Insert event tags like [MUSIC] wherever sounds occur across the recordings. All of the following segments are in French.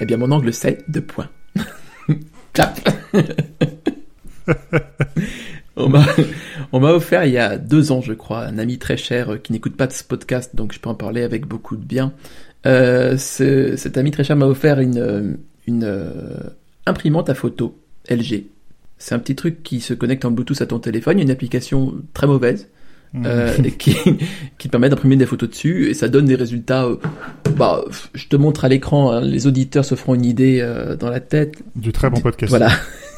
Eh bien, mon angle c'est deux points. [LAUGHS] Clap. [LAUGHS] on m'a, offert il y a deux ans, je crois, un ami très cher euh, qui n'écoute pas de ce podcast, donc je peux en parler avec beaucoup de bien. Euh, ce- cet ami très cher m'a offert une, une euh, imprimante à photo LG. C'est un petit truc qui se connecte en Bluetooth à ton téléphone, une application très mauvaise euh, qui, [LAUGHS] qui te permet d'imprimer des photos dessus et ça donne des résultats. euh, bah, je te montre à l'écran, hein, les auditeurs se feront une idée euh, dans la tête. Du très bon podcast. Voilà.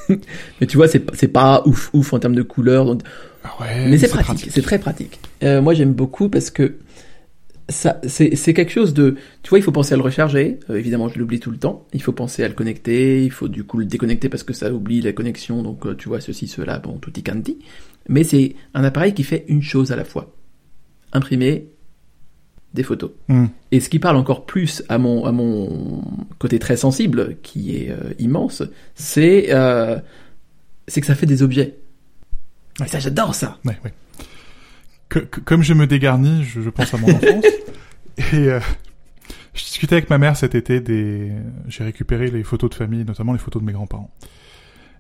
[LAUGHS] Mais tu vois, c'est pas- c'est pas ouf ouf en termes de couleurs, donc- Ah ouais, mais c'est pratique, c'est très pratique. Euh, moi j'aime beaucoup parce que ça, c'est c'est quelque chose de, tu vois, il faut penser à le recharger. Euh, évidemment, je l'oublie tout le temps. Il faut penser à le connecter. Il faut du coup le déconnecter parce que ça oublie la connexion. Donc tu vois ceci, cela, bon, tout y canti. Mais c'est un appareil qui fait une chose à la fois imprimer des photos. Hmm. Et ce qui parle encore plus à mon, à mon côté très sensible, qui est euh, immense, c'est euh, c'est que ça fait des objets. Et ça, j'adore ça. Ouais, ouais. Que- que- comme je me dégarnis, je, je pense à mon enfance. [LAUGHS] Et euh, je discutais avec ma mère cet été des. J'ai récupéré les photos de famille, notamment les photos de mes grands-parents.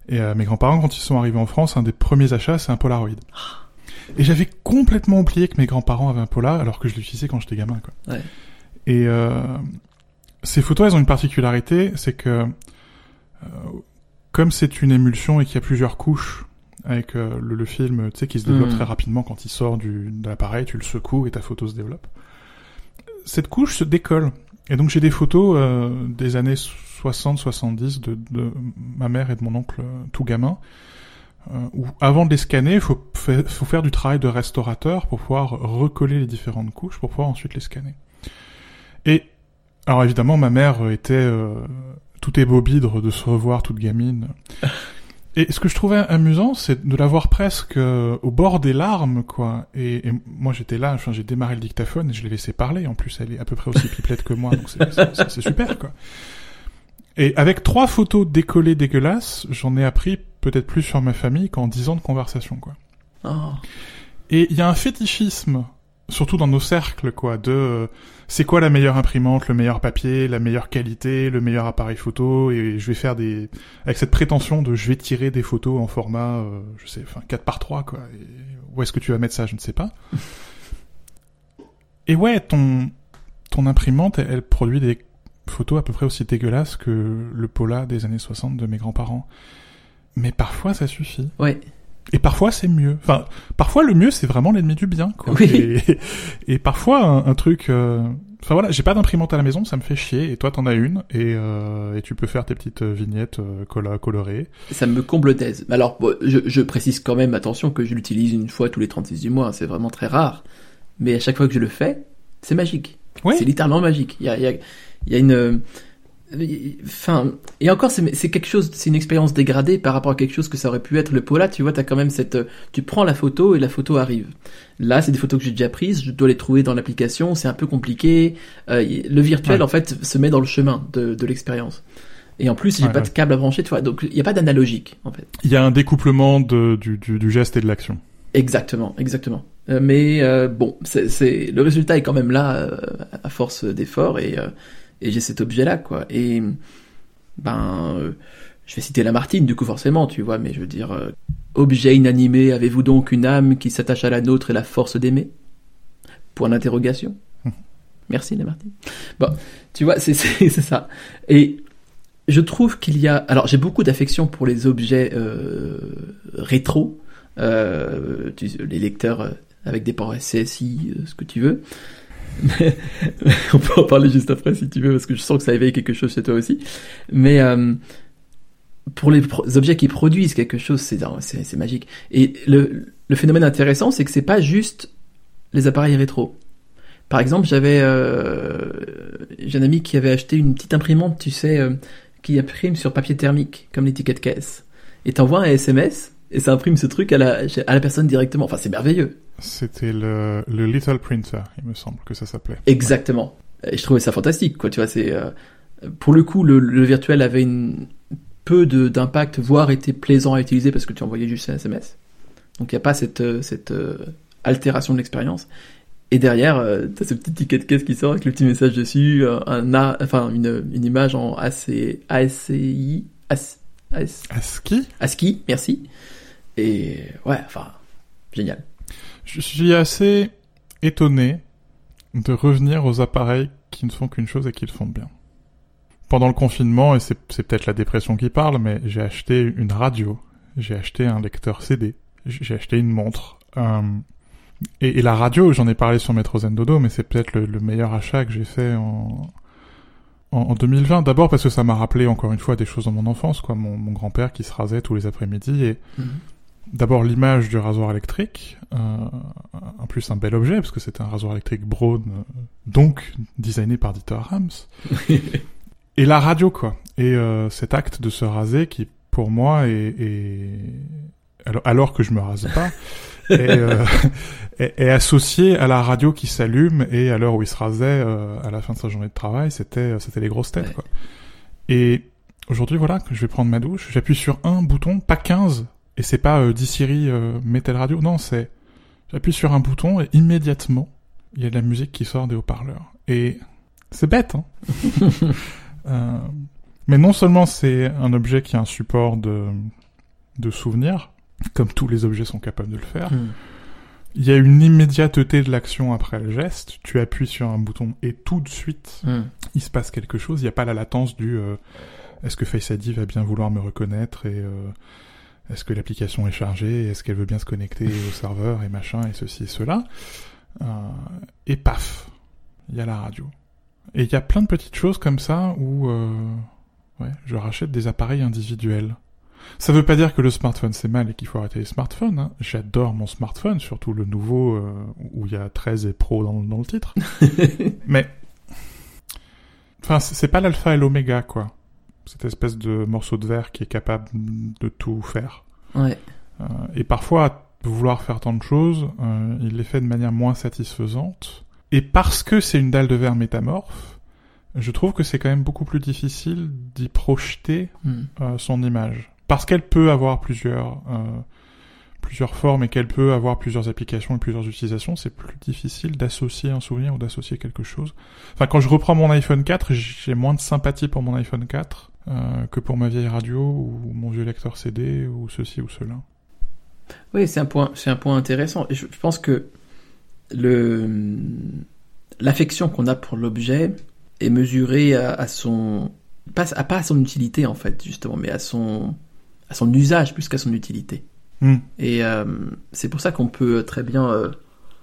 Et euh, mes grands-parents, quand ils sont arrivés en France, un des premiers achats, c'est un Polaroid. Et j'avais complètement oublié que mes grands-parents avaient un Polar, alors que je l'utilisais quand j'étais gamin, quoi. Ouais. Et euh, ces photos, elles ont une particularité, c'est que euh, comme c'est une émulsion et qu'il y a plusieurs couches avec euh, le, le film, tu sais, qui se développe Mm. très rapidement quand il sort du, de l'appareil, tu le secoues et ta photo se développe. Cette couche se décolle. Et donc j'ai des photos euh, des années 60-70 de, de ma mère et de mon oncle euh, tout gamin, euh, où avant de les scanner, il faut, fa- faut faire du travail de restaurateur pour pouvoir recoller les différentes couches pour pouvoir ensuite les scanner. Et alors évidemment, ma mère était euh, tout ébobidre de se revoir toute gamine. [LAUGHS] Et ce que je trouvais amusant, c'est de la voir presque euh, au bord des larmes, quoi. Et, et moi, j'étais là, enfin, j'ai démarré le dictaphone et je l'ai laissé parler. En plus, elle est à peu près aussi pipelette que moi, donc c'est super, quoi. Et avec trois photos décollées dégueulasses, j'en ai appris peut-être plus sur ma famille qu'en dix ans de conversation, quoi. Oh. Et il y a un fétichisme, surtout dans nos cercles, quoi, de euh, c'est quoi la meilleure imprimante, le meilleur papier, la meilleure qualité, le meilleur appareil photo, et je vais faire des... avec cette prétention de je vais tirer des photos en format, euh, je sais, enfin 4 par 3 quoi. Et où est-ce que tu vas mettre ça, je ne sais pas. [LAUGHS] et ouais, ton, ton imprimante, elle, elle produit des photos à peu près aussi dégueulasses que le Pola des années 60 de mes grands-parents. Mais parfois, ça suffit. Ouais. Et parfois c'est mieux. Enfin, parfois le mieux c'est vraiment l'ennemi du bien. Quoi. Oui. Et, et parfois un, un truc. euh, Enfin voilà, j'ai pas d'imprimante à la maison, ça me fait chier. Et toi t'en as une et, euh, et tu peux faire tes petites euh, vignettes euh, colorées. Ça me comble thèse. Alors, bon, je, je précise quand même, attention, que je l'utilise une fois tous les 36 du mois. C'est vraiment très rare. Mais à chaque fois que je le fais, c'est magique. Oui. C'est littéralement magique. Il y a, y a, il y a une... Enfin, et encore, c'est quelque chose, c'est une expérience dégradée par rapport à quelque chose que ça aurait pu être le Pola. Tu vois, t'as quand même cette, euh, tu prends la photo et la photo arrive. Là, c'est des photos que j'ai déjà prises, je dois les trouver dans l'application, c'est un peu compliqué. Euh, le virtuel, Ouais. en fait, se met dans le chemin de, de l'expérience. Et en plus, j'ai Ouais, pas ouais. de câble à brancher, tu vois, donc il n'y a pas d'analogique, en fait. Il y a un découplement de, du, du, du geste et de l'action. Exactement, exactement. Euh, mais euh, bon, c'est, le résultat est quand même là à force d'efforts et et j'ai cet objet là quoi. Et ben, euh, je vais citer Lamartine du coup forcément, tu vois, mais je veux dire, euh, objet inanimé, avez-vous donc une âme qui s'attache à la nôtre et la force d'aimer? Point d'interrogation. Mhm. Merci Lamartine. Bon, tu vois, c'est ça. Et je trouve qu'il y a, alors j'ai beaucoup d'affection pour les objets euh, rétro, euh, tu- les lecteurs avec des ports SCSI, ce que tu veux. Mais- [LAUGHS] on peut en parler juste après si tu veux, parce que je sens que ça éveille quelque chose chez toi aussi. Mais euh, pour les objets qui produisent quelque chose, c'est magique. Et le, le phénomène intéressant, c'est que c'est pas juste les appareils rétro. Par exemple, j'avais euh, j'ai un ami qui avait acheté une petite imprimante, tu sais, euh, qui imprime sur papier thermique, comme l'étiquette caisse. Et t'envoies un SMS et ça imprime ce truc à la personne directement. Enfin, c'est merveilleux. C'était le, le Little Printer, il me semble que ça s'appelait. Exactement. Et je trouvais ça fantastique, quoi. Tu vois, c'est euh, pour le coup, le, le virtuel avait une peu d'impact, voire était plaisant à utiliser parce que tu envoyais juste un SMS. Donc il n'y a pas cette euh, cette euh, altération de l'expérience. Et derrière, euh, t'as ce petit ticket de caisse qui sort avec le petit message dessus, un A, enfin une, une image en AC, ASCI, AS, AS, ASCII ASCII, merci. Et ouais, enfin, génial. Je suis assez étonné de revenir aux appareils qui ne font qu'une chose et qui le font bien. Pendant le confinement, et c'est peut-être la dépression qui parle, mais j'ai acheté une radio, j'ai acheté un lecteur CD, j'ai acheté une montre. euh, et, la radio, j'en ai parlé sur Metro Zen Dodo, mais c'est peut-être le, le meilleur achat que j'ai fait en, en, en 2020. D'abord parce que ça m'a rappelé encore une fois des choses dans mon enfance, quoi. Mon, mon grand-père qui se rasait tous les après-midi et d'abord l'image du rasoir électrique, euh, en plus un bel objet parce que c'était un rasoir électrique Braun, euh, donc designé par Dieter Rams. [LAUGHS] et la radio quoi. Et euh, cet acte de se raser qui pour moi est, est- alors, alors que je me rase pas [LAUGHS] est, euh, est- est associé à la radio qui s'allume et à l'heure où il se rasait euh, à la fin de sa journée de travail c'était c'était les grosses têtes quoi. Et aujourd'hui voilà que je vais prendre ma douche, j'appuie sur un bouton, pas 15 et c'est pas euh, dis Siri euh, mets telle radio, non c'est j'appuie sur un bouton et immédiatement il y a de la musique qui sort des haut-parleurs et c'est bête hein. [LAUGHS] Euh, mais non seulement c'est un objet qui a un support de, de souvenirs, comme tous les objets sont capables de le faire, Hmm. il y a une immédiateté de l'action après le geste, tu appuies sur un bouton et tout de suite Hmm. il se passe quelque chose, il n'y a pas la latence du euh, est-ce que Face ID va bien vouloir me reconnaître et euh, est-ce que l'application est chargée, est-ce qu'elle veut bien se connecter au [LAUGHS] serveur et machin et ceci et cela? Euh, et paf, il y a la radio. Et il y a plein de petites choses comme ça où euh, ouais, je rachète des appareils individuels. Ça veut pas dire que le smartphone c'est mal et qu'il faut arrêter les smartphones. Hein. J'adore mon smartphone, surtout le nouveau euh, où il y a 13 et Pro dans, dans le titre. [LAUGHS] Mais Enfin, c'est c'est pas l'alpha et l'oméga, quoi. Cette espèce de morceau de verre qui est capable de tout faire. Ouais. Euh, et parfois, vouloir faire tant de choses, euh, il les fait de manière moins satisfaisante. Et parce que c'est une dalle de verre métamorphe, je trouve que c'est quand même beaucoup plus difficile d'y projeter Hmm. euh, son image. Parce qu'elle peut avoir plusieurs, plusieurs formes et qu'elle peut avoir plusieurs applications et plusieurs utilisations, c'est plus difficile d'associer un souvenir ou d'associer quelque chose. Enfin, quand je reprends mon iPhone 4, j'ai moins de sympathie pour mon iPhone 4 euh, que pour ma vieille radio ou mon vieux lecteur CD ou ceci ou cela. Oui, c'est un point, c'est un point intéressant. Je, je pense que le l'affection qu'on a pour l'objet est mesurée à, à son pas à, pas à son utilité en fait justement, mais à son à son usage plus qu'à son utilité. Hmm. Et euh, c'est pour ça qu'on peut très bien euh,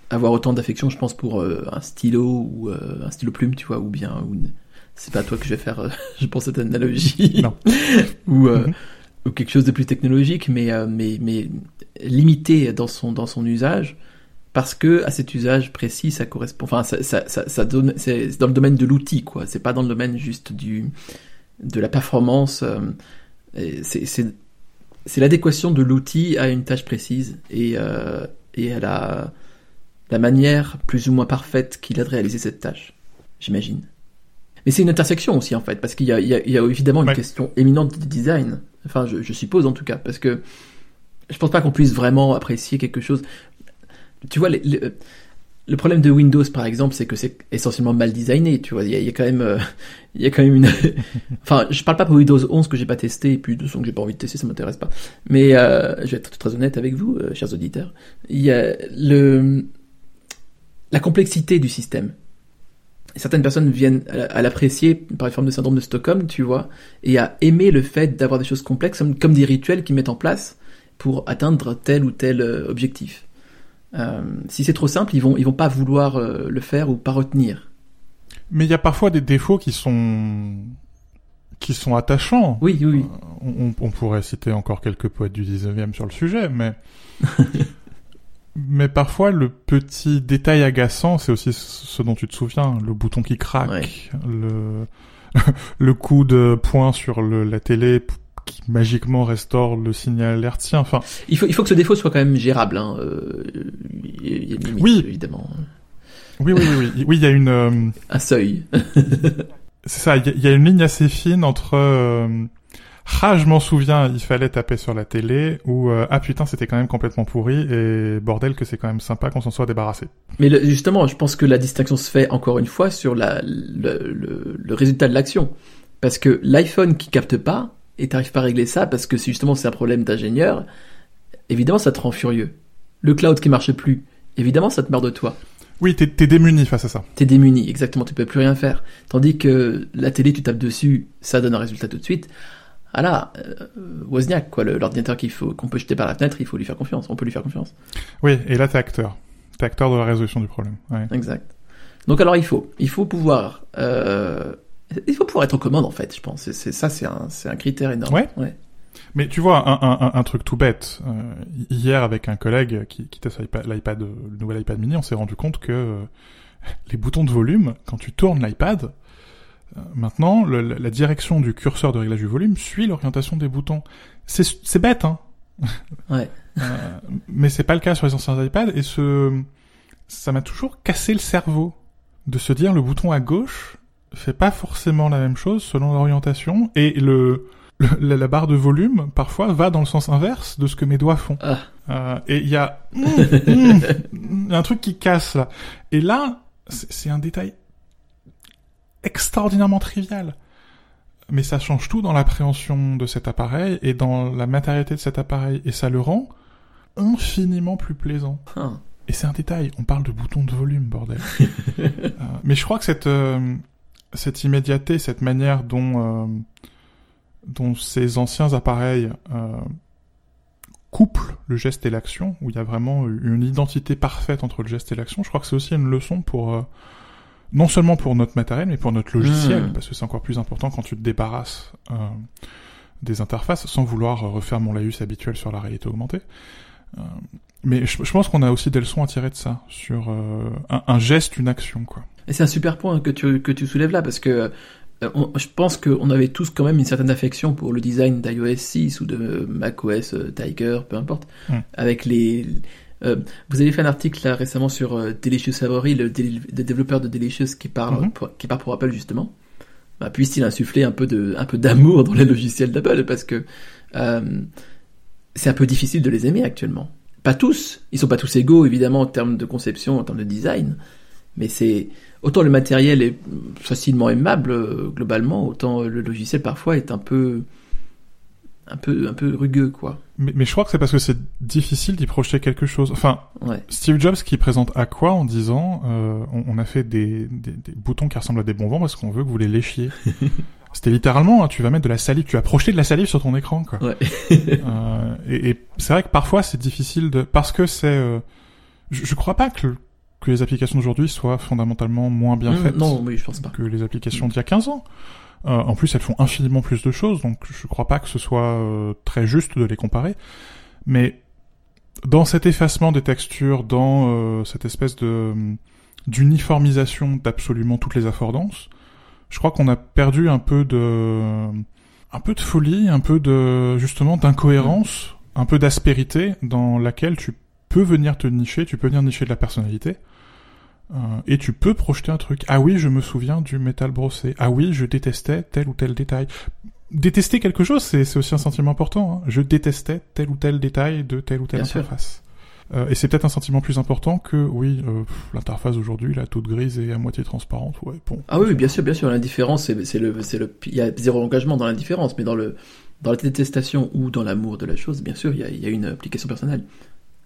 avoir autant d'affection, je pense, pour un stylo ou un stylo plume, tu vois, ou bien ou une- c'est pas toi que je vais faire, euh, [LAUGHS] je pense cette analogie, Non. [LAUGHS] ou euh, Mhm. ou quelque chose de plus technologique, mais euh, mais mais limité dans son dans son usage, parce que à cet usage précis, ça correspond, enfin ça ça ça, ça donne, c'est dans le domaine de l'outil, quoi. C'est pas dans le domaine juste du de la performance. euh, et c'est c'est c'est l'adéquation de l'outil à une tâche précise et, euh, et à la, la manière plus ou moins parfaite qu'il a de réaliser cette tâche, j'imagine. Mais c'est une intersection aussi en fait, parce qu'il y a, y y évidemment une Ouais. question éminente de design, enfin je, je suppose en tout cas, parce que je pense pas qu'on puisse vraiment apprécier quelque chose. Tu vois, les- les- le problème de Windows par exemple, c'est que c'est essentiellement mal designé, tu vois, il y a, il y a quand même... euh, [LAUGHS] il y a quand même une. [LAUGHS] enfin, je parle pas pour Windows 11 que j'ai pas testé, et puis de son que j'ai pas envie de tester, ça m'intéresse pas. Mais euh, je vais être très honnête avec vous, euh, chers auditeurs. Il y a le la complexité du système. Certaines personnes viennent à l'apprécier par une forme de syndrome de Stockholm, tu vois, et à aimer le fait d'avoir des choses complexes comme, comme des rituels qu'ils mettent en place pour atteindre tel ou tel euh, objectif. Euh, si c'est trop simple, ils vont ils vont pas vouloir euh, le faire ou pas retenir. Mais il y a parfois des défauts qui sont qui sont attachants. Oui, oui, oui. On, on pourrait citer encore quelques poètes du 19e sur le sujet, mais [LAUGHS] mais parfois le petit détail agaçant, c'est aussi ce dont tu te souviens, le bouton qui craque, Ouais. le [LAUGHS] le coup de poing sur le, la télé qui magiquement restaure le signal hertzien. Enfin, Il faut, il faut que ce défaut soit quand même gérable. Hein. euh, Il y a- une limite, Oui. évidemment. oui, oui, oui, oui, oui, il y a une euh, [LAUGHS] Un seuil. [LAUGHS] C'est ça, il y, a- il y a une ligne assez fine entre euh, ah je m'en souviens, il fallait taper sur la télé ou euh, ah putain c'était quand même complètement pourri et bordel que c'est quand même sympa qu'on s'en soit débarrassé. Mais le- justement, je pense que la distinction se fait encore une fois sur la, le, le, le résultat de l'action. Parce que l'iPhone qui capte pas, et t'arrives pas à régler ça parce que c'est justement c'est un problème d'ingénieur, évidemment ça te rend furieux. Le cloud qui marche plus, évidemment ça te meurt de toi. Oui, t'es t'es démuni face à ça. T'es démuni, exactement, tu peux plus rien faire. Tandis que la télé, tu tapes dessus, ça donne un résultat tout de suite. Ah là, euh, Wozniak, quoi, l'ordinateur qu'il faut, qu'on peut jeter par la fenêtre, il faut lui faire confiance, on peut lui faire confiance. Oui, et là t'es acteur. T'es acteur de la résolution du problème. Ouais. Exact. Donc alors il faut, il faut pouvoir, euh, il faut pouvoir être aux commandes en fait, je pense. C'est, ça, c'est un, c'est un critère énorme. Ouais. ouais. Mais tu vois, un, un, un- un truc tout bête. euh, hier, avec un collègue qui, qui testait l'iPad, le nouvel iPad mini, on s'est rendu compte que euh, [LAUGHS] les boutons de volume, quand tu tournes l'iPad, maintenant, le- la, direction du curseur de réglage du volume suit l'orientation des boutons. C'est, bête, hein. [LAUGHS] Ouais. Euh, mais c'est pas le cas sur les anciens iPads, et ce, ça m'a toujours cassé le cerveau de se dire le bouton à gauche fait pas forcément la même chose selon l'orientation, et le, le- la, la barre de volume parfois va dans le sens inverse de ce que mes doigts font. Ah. Euh, et il y a [LAUGHS] mm, mm, a un truc qui casse là. Et là, c'est un détail extraordinairement trivial. Mais ça change tout dans l'appréhension de cet appareil et dans la matérialité de cet appareil. Et ça le rend infiniment plus plaisant. Ah. Et c'est un détail, on parle de bouton de volume, bordel. [LAUGHS] Euh, mais je crois que cette, euh, cette immédiateté, cette manière dont, euh, dont ces anciens appareils euh, couplent le geste et l'action, où il y a vraiment une identité parfaite entre le geste et l'action, je crois que c'est aussi une leçon pour... euh, non seulement pour notre matériel, mais pour notre logiciel, Mmh. parce que c'est encore plus important quand tu te débarrasses euh, des interfaces, sans vouloir refaire mon laïus habituel sur la réalité augmentée. Euh, mais je, je pense qu'on a aussi des leçons à tirer de ça, sur euh, un, un geste, une action, quoi. Et c'est un super point que tu, que tu soulèves là, parce que euh, on- je pense qu'on avait tous quand même une certaine affection pour le design d'iOS 6 ou de macOS euh, Tiger, peu importe, Mm. avec les... euh, vous avez fait un article là récemment sur euh, Delicious Savory, le, dé- le développeur de Delicious qui part, Mhm. pour, qui part pour Apple justement. Bah, puisse-t-il insuffler un peu de, un peu d'amour dans les logiciels d'Apple, parce que euh, c'est un peu difficile de les aimer actuellement. Pas tous, ils sont pas tous égaux évidemment en termes de conception, en termes de design, mais c'est autant le matériel est facilement aimable globalement, autant le logiciel parfois est un peu un peu un peu rugueux quoi. Mais, mais je crois que c'est parce que c'est difficile d'y projeter quelque chose. Enfin, Ouais. Steve Jobs qui présente Aqua en disant euh, on, on a fait des, des, des boutons qui ressemblent à des bonbons parce qu'on veut que vous les léchiez. [LAUGHS] C'était littéralement, hein, tu vas mettre de la salive, tu vas projeter de la salive sur ton écran, quoi. Ouais. Euh, et et c'est vrai que parfois c'est difficile de, parce que c'est, euh, je, je crois pas que, le- que les applications d'aujourd'hui soient fondamentalement moins bien Mmh, faites non, oui, je pense pas. que les applications d'il y a 15 ans. Euh, en plus, elles font infiniment plus de choses, donc je crois pas que ce soit euh, très juste de les comparer. Mais dans cet effacement des textures, dans euh, cette espèce de d'uniformisation d'absolument toutes les affordances, je crois qu'on a perdu un peu de un peu de folie, un peu de justement d'incohérence, un peu d'aspérité dans laquelle tu peux venir te nicher, tu peux venir nicher de la personnalité. Euh, et tu peux projeter un truc. Ah oui, je me souviens du métal brossé. Ah oui, je détestais tel ou tel détail. Détester quelque chose, c'est aussi un sentiment important. hein. Je détestais tel ou tel détail de telle ou telle Bien interface. Euh, et c'est peut-être un sentiment plus important que, oui, euh, l'interface aujourd'hui, la toute grise et à moitié transparente. Ouais, bon. Ah oui, bien sûr, bien sûr. L'indifférence, c'est le, c'est le, il y a zéro engagement dans l'indifférence, mais dans le, dans la détestation ou dans l'amour de la chose, bien sûr, il y a, il y a une application personnelle.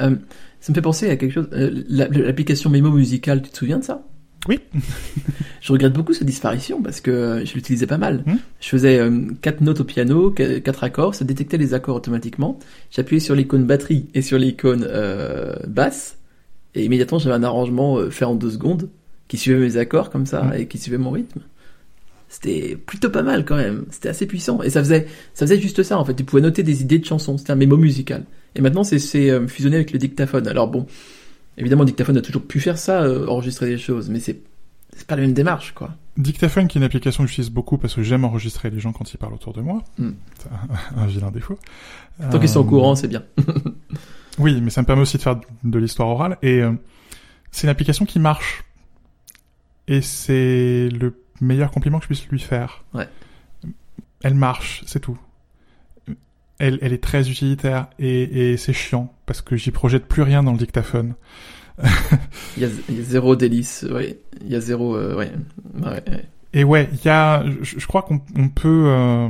Euh, ça me fait penser à quelque chose. euh, la- L'application Memo musicale, tu te souviens de ça? Oui. [LAUGHS] je regrette beaucoup sa disparition parce que euh, je l'utilisais pas mal. Hmm. Je faisais euh, quatre notes au piano, qu- quatre accords, ça détectait les accords automatiquement. J'appuyais sur l'icône batterie et sur l'icône basse, et immédiatement j'avais un arrangement fait en deux secondes qui suivait mes accords comme ça Hmm. et qui suivait mon rythme. C'était plutôt pas mal quand même. C'était assez puissant et ça faisait ça faisait juste ça en fait. Tu pouvais noter des idées de chansons. C'était un mémo musical. Et maintenant c'est euh, fusionné avec le dictaphone. Alors bon, évidemment le dictaphone a toujours pu faire ça, euh, enregistrer des choses, mais c'est pas la même démarche quoi. Dictaphone, qui est une application que j'utilise beaucoup parce que j'aime enregistrer les gens quand ils parlent autour de moi. Hmm. C'est un, un vilain défaut. Tant qu'ils sont au Euh, courant, c'est bien. [LAUGHS] Oui, mais ça me permet aussi de faire de l'histoire orale. Et euh, c'est une application qui marche. Et c'est le meilleur compliment que je puisse lui faire. Ouais. Elle marche, c'est tout. Elle, elle est très utilitaire et, et c'est chiant parce que j'y projette plus rien dans le dictaphone. il, y a, il y a zéro délice, oui. Il y a zéro, euh, ouais. ouais, ouais. Et ouais, il y a, je, je crois qu'on on peut. Euh...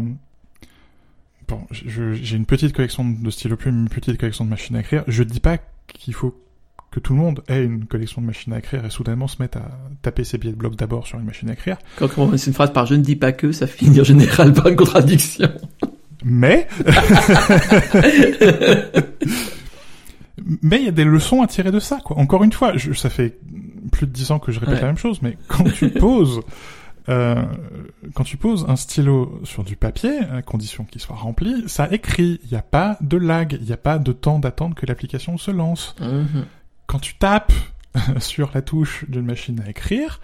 Bon, j'ai une petite collection de stylo plumes, une petite collection de machines à écrire. Je dis pas qu'il faut que tout le monde ait une collection de machines à écrire et soudainement se mette à taper ses billets de bloc d'abord sur une machine à écrire. Quand on commence une phrase par je ne dis pas que, ça finit en général par une contradiction. Mais [LAUGHS] mais il y a des leçons à tirer de ça quoi. Encore une fois, je, ça fait plus de dix ans que je répète Ouais. la même chose, mais quand tu [LAUGHS] poses euh, quand tu poses un stylo sur du papier, à condition qu'il soit rempli, ça écrit. Il n'y a pas de lag, il n'y a pas de temps d'attente que l'application se lance. Mhm. Quand tu tapes [LAUGHS] sur la touche d'une machine à écrire,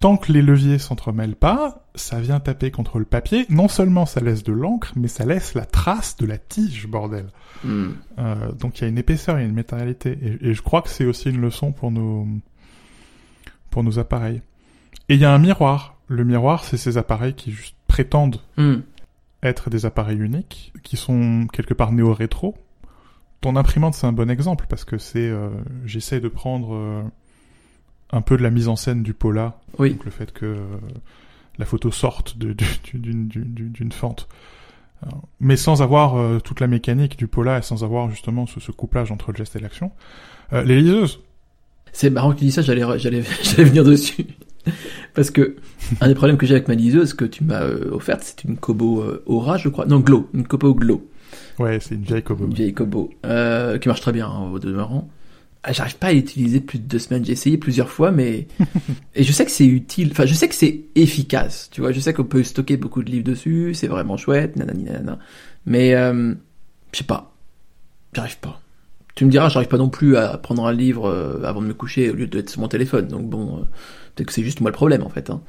tant que les leviers s'entremêlent pas, ça vient taper contre le papier. Non seulement ça laisse de l'encre, mais ça laisse la trace de la tige, bordel. Mhm. Euh, donc il y a une épaisseur, il y a une matérialité. Et, et je crois que c'est aussi une leçon pour nos, pour nos appareils. Et il y a un miroir. Le miroir, c'est ces appareils qui juste prétendent Mhm. être des appareils uniques, qui sont quelque part néo-rétro. Ton imprimante, c'est un bon exemple, parce que c'est... Euh, J'essaie de prendre euh, un peu de la mise en scène du Pola, Oui. donc le fait que euh, la photo sorte d'une du- du- d'une fente. Mais sans avoir euh, toute la mécanique du Pola et sans avoir justement ce, ce couplage entre le geste et l'action. Euh, les liseuses, C'est marrant que tu dis ça, j'allais, j'allais, [LAUGHS] j'allais venir dessus. Parce que, un des problèmes que j'ai avec ma liseuse que tu m'as euh, offerte, c'est une Kobo euh, Aura, je crois. Non, Glow. Une Kobo Glow. ouais, c'est une vieille Kobo. Une vieille Kobo. Euh, qui marche très bien, hein, au demeurant. J'arrive pas à l'utiliser plus de deux semaines. J'ai essayé plusieurs fois, mais [LAUGHS] et je sais que c'est utile. Enfin, je sais que c'est efficace. Tu vois, je sais qu'on peut stocker beaucoup de livres dessus. C'est vraiment chouette. Nanani, nanana. Mais euh, je sais pas. J'arrive pas. Tu me diras, j'arrive pas non plus à prendre un livre euh, avant de me coucher au lieu d'être sur mon téléphone. Donc bon, euh, peut-être que c'est juste moi le problème en fait. Hein.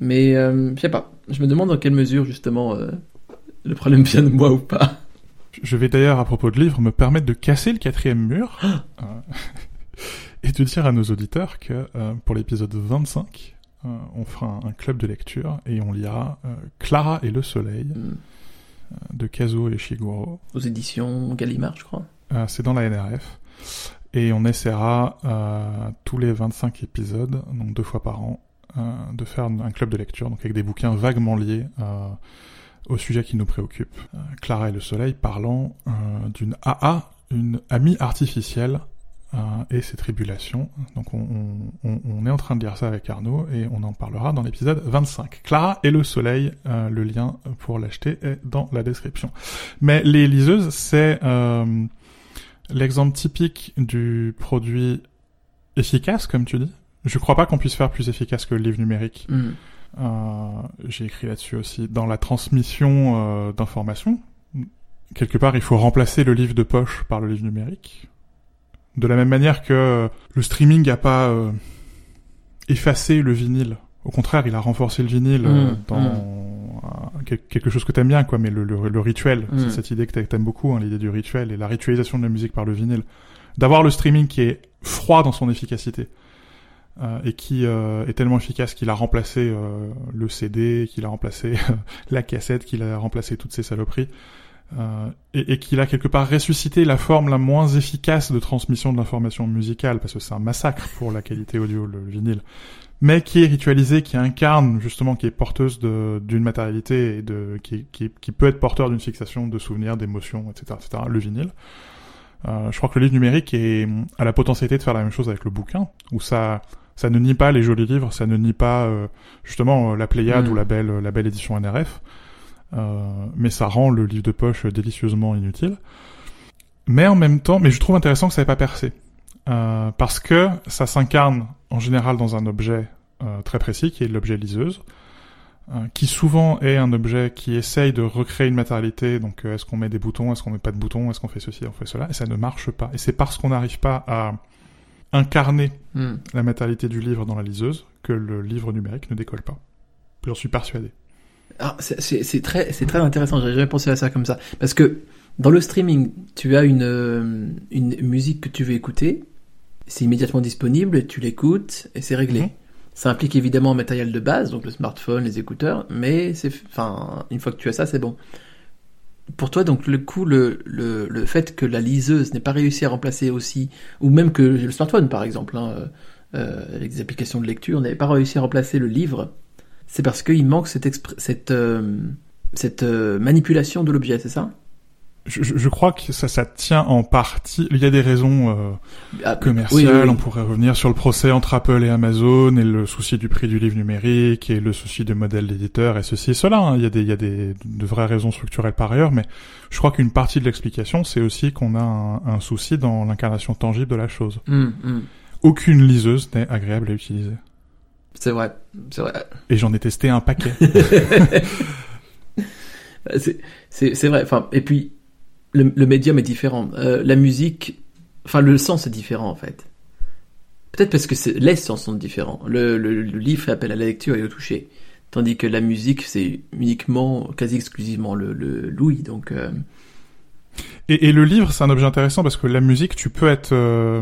Mais euh, je sais pas. Je me demande dans quelle mesure justement le problème vient de moi ou pas. Je vais d'ailleurs, à propos de livres, me permettre de casser le quatrième mur [GASPS] et de dire à nos auditeurs que euh, pour l'épisode 25, euh, on fera un, un club de lecture et on lira euh, Clara et le soleil euh, de Kazuo Ishiguro. Aux éditions Gallimard, je crois. C'est dans la NRF. Et on essaiera tous les 25 épisodes, donc deux fois par an, de faire un club de lecture, donc avec des bouquins vaguement liés au sujet qui nous préoccupe. Clara et le Soleil parlant d'une AA, une amie artificielle, euh, et ses tribulations. Donc on, on- on- est en train de lire ça avec Arnaud et on en parlera dans l'épisode 25. Clara et le Soleil, euh, le lien pour l'acheter est dans la description. Mais les liseuses, c'est euh, l'exemple typique du produit efficace, comme tu dis. Je crois pas qu'on puisse faire plus efficace que le livre numérique. Hmm. Euh, J'ai écrit là-dessus aussi. Dans la transmission d'informations, quelque part, il faut remplacer le livre de poche par le livre numérique. De la même manière que euh, le streaming n'a pas euh, effacé le vinyle. Au contraire, il a renforcé le vinyle euh, Mm, dans quel- quelque chose que t'aimes bien, quoi. Mais le, le, le rituel, Mm. c'est cette idée que t'a- t'aimes beaucoup, hein, l'idée du rituel et la ritualisation de la musique par le vinyle. D'avoir le streaming qui est froid dans son efficacité euh, et qui euh, est tellement efficace qu'il a remplacé le CD, qu'il a remplacé [LAUGHS] la cassette, qu'il a remplacé toutes ces saloperies, euh, et, et qu'il a quelque part ressuscité la forme la moins efficace de transmission de l'information musicale, parce que c'est un massacre pour la qualité audio, le vinyle, mais qui est ritualisé, qui incarne justement, qui est porteuse d'une matérialité et de qui, qui, qui peut être porteur d'une fixation de souvenirs, d'émotions, etc., etc., le vinyle. Euh, je crois que le livre numérique est, a la potentialité de faire la même chose avec le bouquin, où ça, ça ne nie pas les jolis livres, ça ne nie pas euh, justement euh, la Pléiade Mm. ou la belle, la belle édition NRF, mais ça rend le livre de poche délicieusement inutile. Mais en même temps, mais je trouve intéressant que ça n'ait pas percé, euh, parce que ça s'incarne en général dans un objet euh, très précis, qui est l'objet liseuse, euh, qui souvent est un objet qui essaye de recréer une matérialité. Donc, euh, est-ce qu'on met des boutons, est-ce qu'on met pas de boutons, est-ce qu'on fait ceci, on fait cela, et ça ne marche pas. Et c'est parce qu'on n'arrive pas à incarner Hmm. la matérialité du livre dans la liseuse que le livre numérique ne décolle pas. J'en suis persuadé. Ah, c'est- très, c'est très intéressant. J'avais jamais pensé à ça comme ça. Parce que dans le streaming, tu as une, euh, une musique que tu veux écouter, c'est immédiatement disponible, tu l'écoutes et c'est réglé. Mhm. Ça implique évidemment un matériel de base, donc le smartphone, les écouteurs, mais c'est, enfin, une fois que tu as ça, c'est bon. pour toi, donc le coup, le, le, le fait que la liseuse n'ait pas réussi à remplacer aussi, ou même que le smartphone par exemple, hein, euh, euh, avec des applications de lecture, n'avait pas réussi à remplacer le livre, c'est parce qu'il manque cette, cette, euh, cette manipulation de l'objet, c'est ça? Je, je, crois que ça, ça tient en partie. Il y a des raisons euh, ah, commerciales. On pourrait revenir sur le procès entre Apple et Amazon et le souci du prix du livre numérique et le souci du modèle d'éditeur et ceci et cela. Hein. Il y a des, il y a des de vraies raisons structurelles par ailleurs, mais je crois qu'une partie de l'explication, c'est aussi qu'on a un, un, souci dans l'incarnation tangible de la chose. Hum, hum. Aucune liseuse n'est agréable à utiliser. C'est vrai, c'est vrai. Et j'en ai testé un paquet. [LAUGHS] c'est vrai. Enfin, et puis le, le médium est différent. Euh, la musique, enfin le sens est différent en fait. Peut-être parce que les sens sont différents. Le, le, le, livre fait appel à la lecture et au toucher, tandis que la musique c'est uniquement, quasi exclusivement le, le l'ouïe. Donc euh... et, et, le livre c'est un objet intéressant parce que la musique tu peux être euh,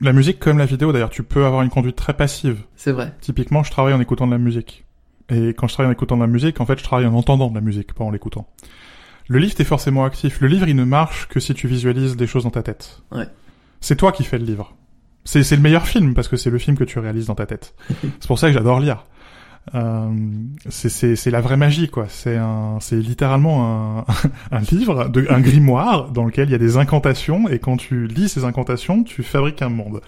la musique comme la vidéo d'ailleurs tu peux avoir une conduite très passive. C'est vrai. Typiquement je travaille en écoutant de la musique. Et quand je travaille en écoutant de la musique, en fait, je travaille en entendant de la musique, pas en l'écoutant. Le livre, t'es forcément actif. Le livre, il ne marche que si tu visualises des choses dans ta tête. Ouais. C'est toi qui fais le livre. C'est, c'est le meilleur film parce que c'est le film que tu réalises dans ta tête. [LAUGHS] c'est pour ça que j'adore lire. Euh, c'est, la vraie magie, quoi. C'est littéralement un, [LAUGHS] un livre, un grimoire dans lequel il y a des incantations et quand tu lis ces incantations, tu fabriques un monde.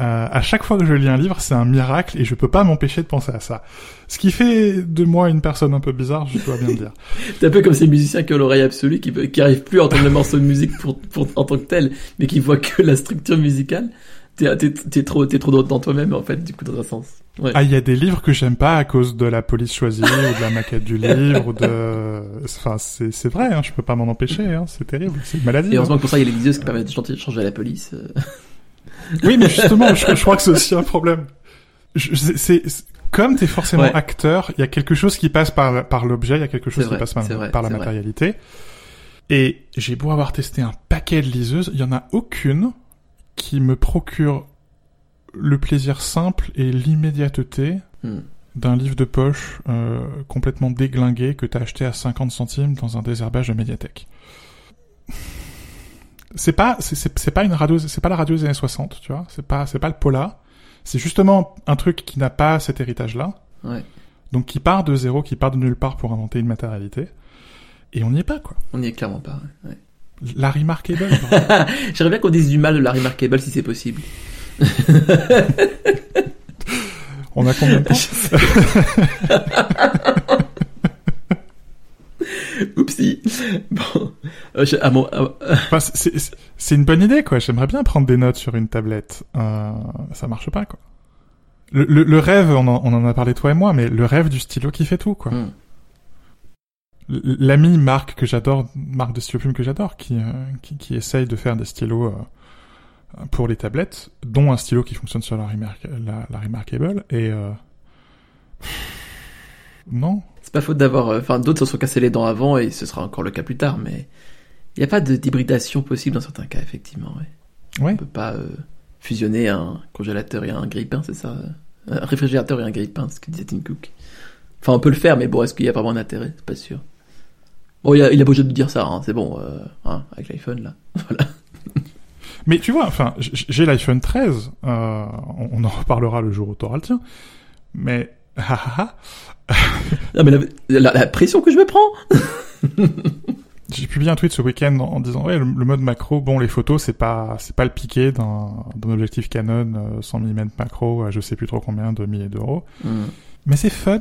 Euh, à chaque fois que je lis un livre, c'est un miracle et je peux pas m'empêcher de penser à ça. Ce qui fait de moi une personne un peu bizarre, je dois bien le dire. [LAUGHS] c'est un peu comme ces musiciens qui ont l'oreille absolue, qui, qui arrivent plus à entendre le morceau de musique pour, pour, en tant que tel, mais qui voient que la structure musicale. T'es, t'es, t'es trop, t'es trop dans toi-même, en fait, du coup, dans un sens. Ouais. Ah, il y a des livres que j'aime pas à cause de la police choisie, ou de la maquette du [LAUGHS] livre, ou de, enfin, c'est, c'est vrai, hein, je peux pas m'en empêcher, hein, c'est terrible, c'est une maladie. Et heureusement hein. que pour ça, il y a les vidéos qui permettent de changer la police. Euh. [LAUGHS] Oui, mais justement, je, crois que c'est aussi un problème. C'est comme t'es forcément acteur, il y a quelque chose qui passe par par l'objet, il y a quelque chose qui passe par, par la matérialité. Et j'ai beau avoir testé un paquet de liseuses, il y en a aucune qui me procure le plaisir simple et l'immédiateté hmm. d'un livre de poche euh, complètement déglingué que t'as acheté à 50 centimes dans un désherbage de médiathèque c'est pas c'est pas une radio c'est pas la radio des années 60 tu vois c'est pas c'est pas le Pola c'est justement un truc qui n'a pas cet héritage là ouais. donc qui part de zéro qui part de nulle part pour inventer une matérialité et on n'y est pas quoi on n'y est clairement pas ouais. Larry Markable [LAUGHS] j'aimerais bien qu'on dise du mal de Larry Markable si c'est possible [LAUGHS] on a combien de temps [LAUGHS] Oupsie. Bon, euh, je, ah bon euh, enfin, c'est une bonne idée, quoi. J'aimerais bien prendre des notes sur une tablette. Euh, ça marche pas, quoi. Le, le, le rêve, on en, on en, a parlé toi et moi, mais le rêve du stylo qui fait tout, quoi. Hmm. L'ami Marc que j'adore, Marc de stylo plume que j'adore, qui, euh, qui, qui essaye de faire des stylos euh, pour les tablettes, dont un stylo qui fonctionne sur la, Remark la, la Remarkable, et non, c'est pas faute d'avoir. Euh, enfin, d'autres se sont cassés les dents avant et ce sera encore le cas plus tard, mais il n'y a pas d'hybridation possible dans certains cas, effectivement. Ouais. ouais. On peut pas euh, fusionner un congélateur et un grille-pain, c'est ça Un réfrigérateur et un grille-pain, ce que disait Tim Cook. Enfin, on peut le faire, mais bon, est-ce qu'il y a vraiment un intérêt? C'est pas sûr. Bon, il a, il a beau jeu de dire ça, hein, c'est bon, euh, hein, avec l'iPhone, là. [LAUGHS] voilà. Mais tu vois, enfin, j'ai l'iPhone 13, euh, on, en reparlera le jour où t'auras le tien, mais [LAUGHS] non, mais la, la, pression que je me prends [LAUGHS] J'ai publié un tweet ce week-end en, disant ouais le, mode macro bon les photos c'est pas c'est pas le piqué d'un objectif Canon 100 euh, mm macro à je sais plus trop combien de milliers d'euros mm. mais c'est fun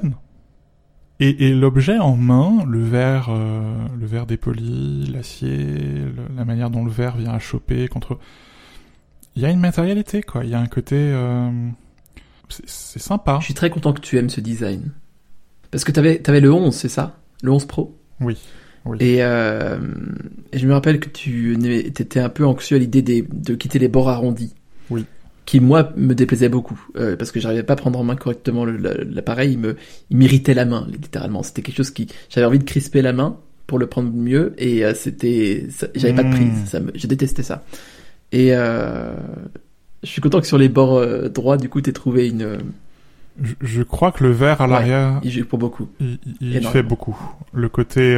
et, et l'objet en main le verre euh, le verre dépoli l'acier la manière dont le verre vient à choper contre il y a une matérialité quoi il y a un côté euh c'est sympa. Je suis très content que tu aimes ce design. Parce que t'avais avais le 11, c'est ça? Le 11 Pro? Oui. oui. Et, euh, et, je me rappelle que tu étais un peu anxieux à l'idée de quitter les bords arrondis. Oui. Qui, moi, me déplaisait beaucoup. Euh, parce que j'arrivais pas à prendre en main correctement l'appareil. Il m'irritait la main, littéralement. C'était quelque chose qui... J'avais envie de crisper la main pour le prendre mieux. Et euh, c'était... J'avais pas de prise. Hmm. Ça me, je détestais ça. Et... Euh, je suis content que sur les bords droits, du coup, t'aies trouvé une, Je, je crois que le vert à l'arrière, Il joue pour beaucoup. il, il- il Énormément. fait beaucoup. Le côté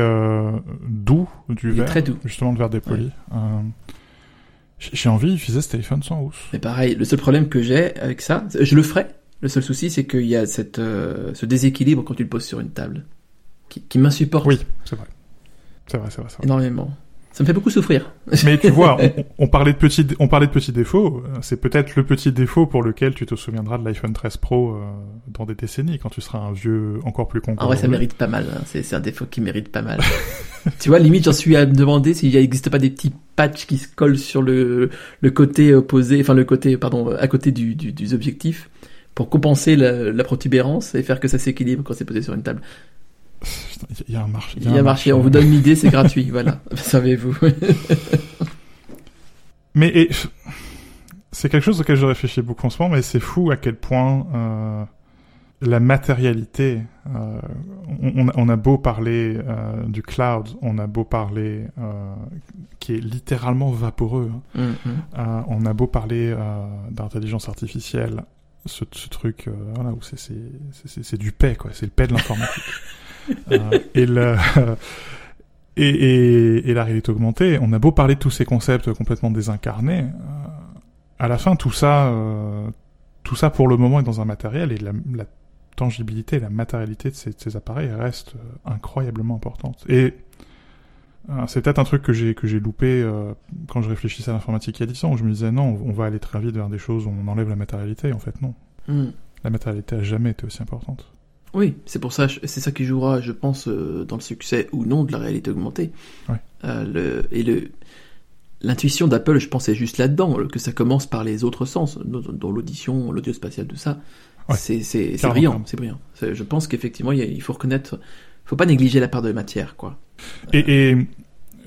doux du verre, très doux. justement le verre dépoli. Euh, j'ai envie d'utiliser ce téléphone sans housse. Mais pareil, le seul problème que j'ai avec ça, je le ferai. Le seul souci, c'est qu'il y a cette, euh, ce déséquilibre quand tu le poses sur une table, qui, qui m'insupporte Oui, c'est vrai. C'est vrai, c'est vrai, c'est vrai. énormément. Ça me fait beaucoup souffrir. Mais tu vois, on, [LAUGHS] on parlait de petits, on parlait de petits défauts. euh, C'est peut-être le petit défaut pour lequel tu te souviendras de l'iPhone 13 Pro euh, dans des décennies, quand tu seras un vieux encore plus con. En vrai, ça mérite pas mal. hein. C'est, un défaut qui mérite pas mal. [LAUGHS] tu vois, limite, j'en suis à me demander s'il n'existe pas des petits patchs qui se collent sur le, le côté opposé, enfin le côté, pardon, à côté du, du, des objectifs, pour compenser la, la protubérance et faire que ça s'équilibre quand c'est posé sur une table. Il y a un marché. Il y a un marché, on vous donne l'idée, c'est gratuit, [LAUGHS] voilà. Savez-vous. [LAUGHS] Mais et, c'est quelque chose auquel je réfléchis beaucoup en ce moment, mais c'est fou à quel point euh, la matérialité. euh, on, on a- beau parler euh, du cloud, on a beau parler qui est littéralement vaporeux. hein. Euh, on a beau parler d'intelligence artificielle, ce, ce truc, voilà, où c'est c'est c'est- c'est- c'est du paix, quoi. C'est le paix de l'informatique. [LAUGHS] Euh, et le [LAUGHS] et, et, et la réalité augmentée, on a beau parler de tous ces concepts complètement désincarnés, euh, à la fin tout ça, euh, tout ça pour le moment est dans un matériel et la, la tangibilité, la matérialité de ces, de ces appareils reste euh, incroyablement importante. Et c'est peut-être un truc que j'ai que j'ai loupé quand je réfléchissais à l'informatique il y a 10 ans, où je me disais non, on va aller très vite vers des choses où on enlève la matérialité. En fait, non. Hum. La matérialité a jamais été aussi importante. Oui, c'est pour ça, c'est ça qui jouera, je pense, euh, dans le succès ou non de la réalité augmentée. Ouais. Euh, le, et le, l'intuition d'Apple, je pense, est juste là-dedans, que ça commence par les autres sens, dans, l'audition, l'audio spatial, tout ça. Ouais. C'est, c'est, c'est brillant, c'est brillant. C'est- je pense qu'effectivement, il, faut reconnaître, faut pas négliger la part de matière, quoi. Et, et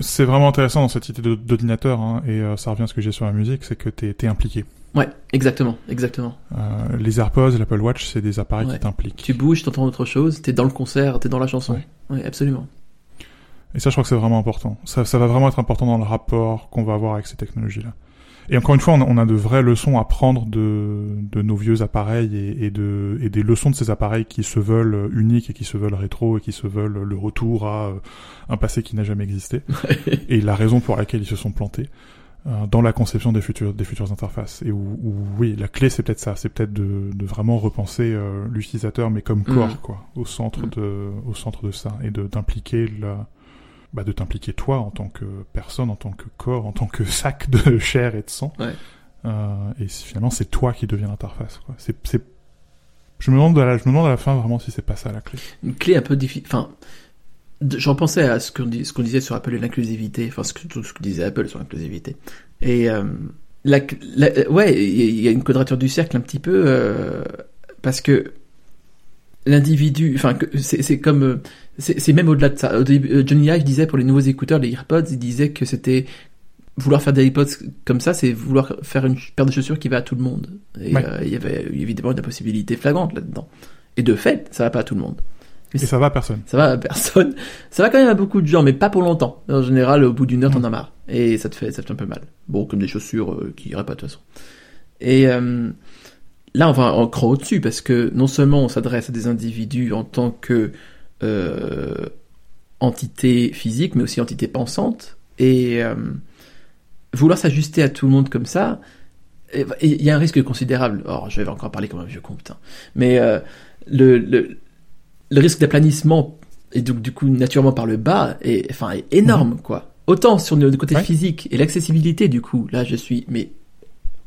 c'est vraiment intéressant dans cette idée d'ordinateur, hein, et euh, ça revient à ce que j'ai sur la musique, c'est que t'es es impliqué. Ouais, exactement, exactement. Euh, les AirPods, l'Apple Watch, c'est des appareils Ouais. qui t'impliquent. Tu bouges, t'entends autre chose, t'es dans le concert, t'es dans la chanson. Ouais. Oui, absolument. Et ça, je crois que c'est vraiment important. Ça, ça va vraiment être important dans le rapport qu'on va avoir avec ces technologies-là. Et encore une fois, on a, on a de vraies leçons à prendre de, de nos vieux appareils et, et, de, et des leçons de ces appareils qui se veulent uniques et qui se veulent rétro et qui se veulent le retour à euh, un passé qui n'a jamais existé. [LAUGHS] et la raison pour laquelle ils se sont plantés dans la conception des futures, des futures interfaces. Et où, où, oui, la clé, c'est peut-être ça. C'est peut-être de, de vraiment repenser euh, l'utilisateur, mais comme corps, Mm. quoi, au centre Mm. de, au centre de ça, et de d'impliquer la, bah, de t'impliquer toi en tant que personne, en tant que corps, en tant que [LAUGHS] sac de chair et de sang. Ouais. Euh, et finalement, c'est toi qui deviens l'interface. Quoi. C'est, c'est... Je me demande, à la, je me demande à la fin vraiment si c'est pas ça la clé. une clé un peu difficile. Enfin, j'en pensais à ce qu'on dis- ce qu'on disait sur Apple et l'inclusivité, enfin ce que, tout ce que disait Apple sur l'inclusivité. Et euh, la, la- ouais, il y a- une quadrature du cercle un petit peu euh, parce que l'individu, enfin c'est c'est comme euh, c'est c'est même au-delà de ça. Au début, euh, Johnny Ive disait pour les nouveaux écouteurs, les AirPods, il disait que c'était vouloir faire des AirPods comme ça, c'est vouloir faire une paire de chaussures qui va à tout le monde. Et Ouais. euh, il y avait évidemment une possibilité flagrante là-dedans. Et de fait, ça va pas à tout le monde. Et ça va à personne. Ça va à personne. Ça va quand même à beaucoup de gens, mais pas pour longtemps. En général, au bout d'une heure, t'en as marre. Et ça te fait, ça te fait un peu mal. Bon, comme des chaussures euh, qui iraient pas de toute façon. Et euh, là, on va encore au-dessus, parce que non seulement on s'adresse à des individus en tant que euh, entité physique, mais aussi entité pensante. Et vouloir s'ajuster à tout le monde comme ça, il y a un risque considérable. Or, je vais encore parler comme un vieux con, putain. Mais euh, le, le, le risque d'aplanissement et donc du coup naturellement par le bas est enfin est énorme quoi. Autant sur le côté Ouais. physique et l'accessibilité du coup, là je suis mais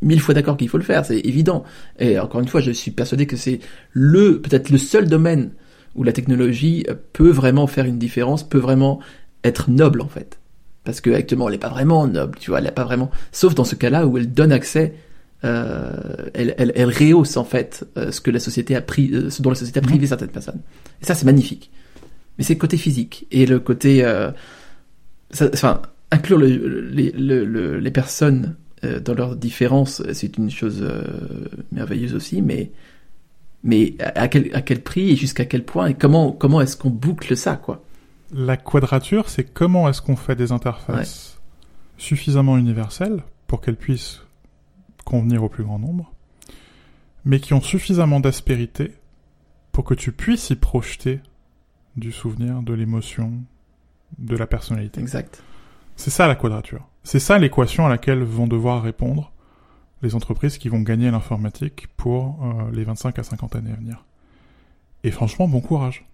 mille fois d'accord qu'il faut le faire, c'est évident. Et encore une fois, je suis persuadé que c'est le peut-être le seul domaine où la technologie euh, peut vraiment faire une différence, peut vraiment être noble en fait. Parce que actuellement, elle n'est pas vraiment noble, tu vois, elle n'est pas vraiment. Sauf dans ce cas-là où elle donne accès, euh, elle, elle, elle rehausse en fait euh, ce que la société a pris, euh, ce dont la société a privé certaines personnes. Et ça, c'est magnifique. Mais c'est le côté physique et le côté, euh, ça- enfin, inclure le- les, le- le- les personnes euh, dans leurs différences, c'est une chose euh, merveilleuse aussi, mais mais à à quel, à quel prix et jusqu'à quel point et comment comment est-ce qu'on boucle ça quoi? La quadrature, c'est comment est-ce qu'on fait des interfaces suffisamment universelles pour qu'elles puissent convenir au plus grand nombre, mais qui ont suffisamment d'aspérité pour que tu puisses y projeter du souvenir, de l'émotion, de la personnalité. Exact. C'est ça la quadrature. C'est ça l'équation à laquelle vont devoir répondre les entreprises qui vont gagner l'informatique pour euh, les 25 à 50 années à venir. Et franchement, bon courage.